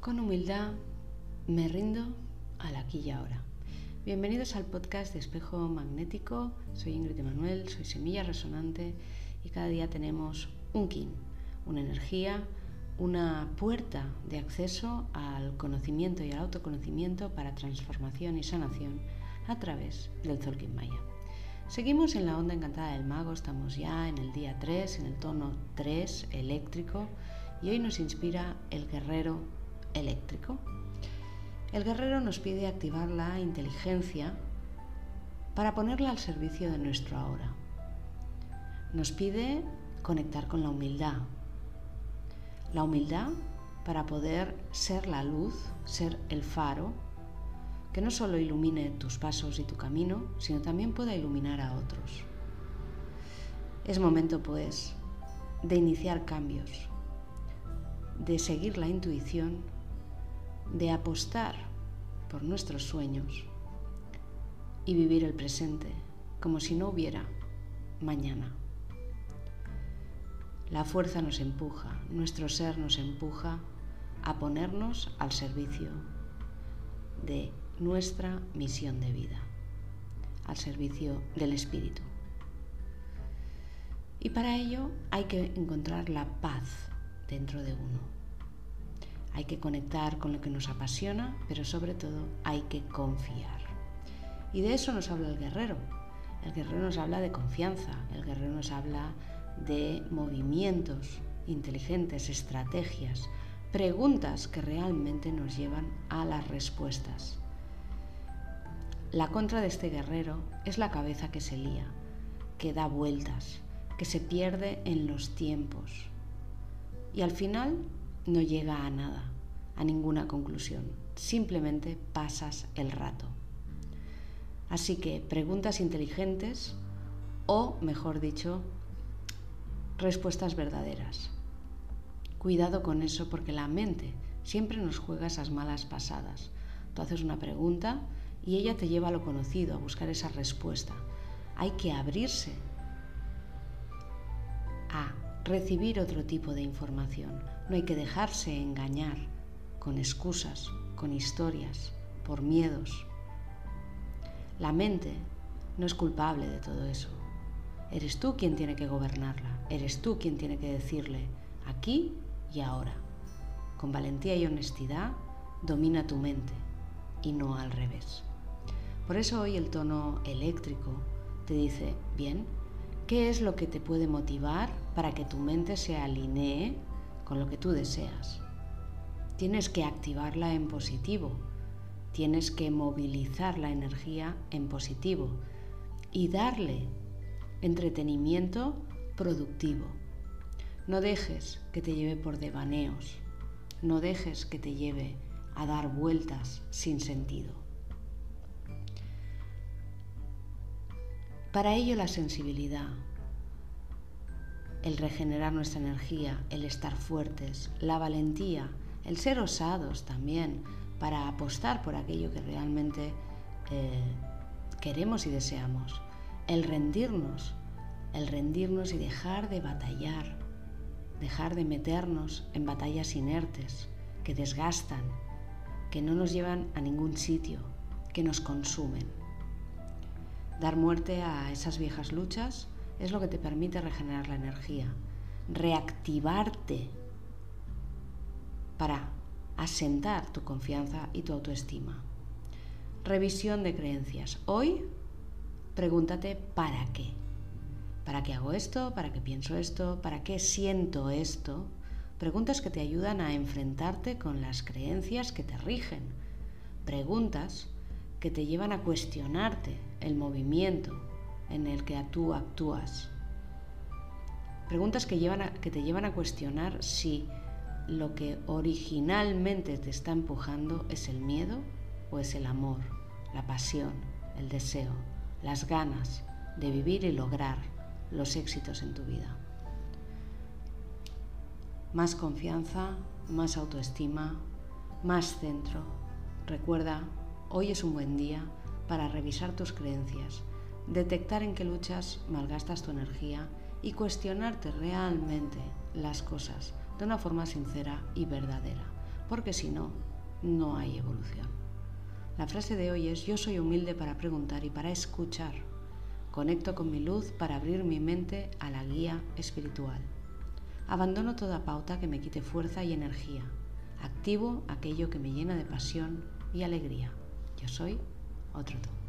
Con humildad me rindo al aquí y ahora. Bienvenidos al podcast de Espejo Magnético. Soy Ingrid Manuel, soy Semilla Resonante y cada día tenemos un kin, una energía, una puerta de acceso al conocimiento y al autoconocimiento para transformación y sanación a través del Zolkin Maya. Seguimos en la onda encantada del mago, estamos ya en el día 3, en el tono 3 eléctrico y hoy nos inspira el guerrero eléctrico. El guerrero nos pide activar la inteligencia para ponerla al servicio de nuestro ahora. Nos pide conectar con la humildad. La humildad para poder ser la luz, ser el faro, que no solo ilumine tus pasos y tu camino, sino también pueda iluminar a otros. Es momento, pues, de iniciar cambios, de seguir la intuición de apostar por nuestros sueños y vivir el presente como si no hubiera mañana. La fuerza nos empuja, nuestro ser nos empuja a ponernos al servicio de nuestra misión de vida, al servicio del espíritu. Y para ello hay que encontrar la paz dentro de uno hay que conectar con lo que nos apasiona, pero sobre todo hay que confiar. Y de eso nos habla el guerrero. El guerrero nos habla de confianza, el guerrero nos habla de movimientos inteligentes, estrategias, preguntas que realmente nos llevan a las respuestas. La contra de este guerrero es la cabeza que se lía, que da vueltas, que se pierde en los tiempos. Y al final no llega a nada, a ninguna conclusión. Simplemente pasas el rato. Así que preguntas inteligentes o, mejor dicho, respuestas verdaderas. Cuidado con eso porque la mente siempre nos juega esas malas pasadas. Tú haces una pregunta y ella te lleva a lo conocido, a buscar esa respuesta. Hay que abrirse a recibir otro tipo de información. No hay que dejarse engañar con excusas, con historias, por miedos. La mente no es culpable de todo eso. Eres tú quien tiene que gobernarla, eres tú quien tiene que decirle aquí y ahora. Con valentía y honestidad domina tu mente y no al revés. Por eso hoy el tono eléctrico te dice, bien, ¿qué es lo que te puede motivar para que tu mente se alinee con lo que tú deseas? Tienes que activarla en positivo, tienes que movilizar la energía en positivo y darle entretenimiento productivo. No dejes que te lleve por devaneos, no dejes que te lleve a dar vueltas sin sentido. Para ello la sensibilidad, el regenerar nuestra energía, el estar fuertes, la valentía, el ser osados también para apostar por aquello que realmente eh, queremos y deseamos, el rendirnos, el rendirnos y dejar de batallar, dejar de meternos en batallas inertes que desgastan, que no nos llevan a ningún sitio, que nos consumen. Dar muerte a esas viejas luchas es lo que te permite regenerar la energía, reactivarte para asentar tu confianza y tu autoestima. Revisión de creencias. Hoy pregúntate ¿para qué? ¿Para qué hago esto? ¿Para qué pienso esto? ¿Para qué siento esto? Preguntas que te ayudan a enfrentarte con las creencias que te rigen. Preguntas que te llevan a cuestionarte el movimiento en el que tú actúas. Preguntas que, llevan que te llevan a cuestionar si lo que originalmente te está empujando es el miedo o es el amor, la pasión, el deseo, las ganas de vivir y lograr los éxitos en tu vida. Más confianza, más autoestima, más centro. Recuerda Hoy es un buen día para revisar tus creencias, detectar en qué luchas malgastas tu energía y cuestionarte realmente las cosas de una forma sincera y verdadera, porque si no, no hay evolución. La frase de hoy es, yo soy humilde para preguntar y para escuchar. Conecto con mi luz para abrir mi mente a la guía espiritual. Abandono toda pauta que me quite fuerza y energía. Activo aquello que me llena de pasión y alegría. Yo soy otro tú.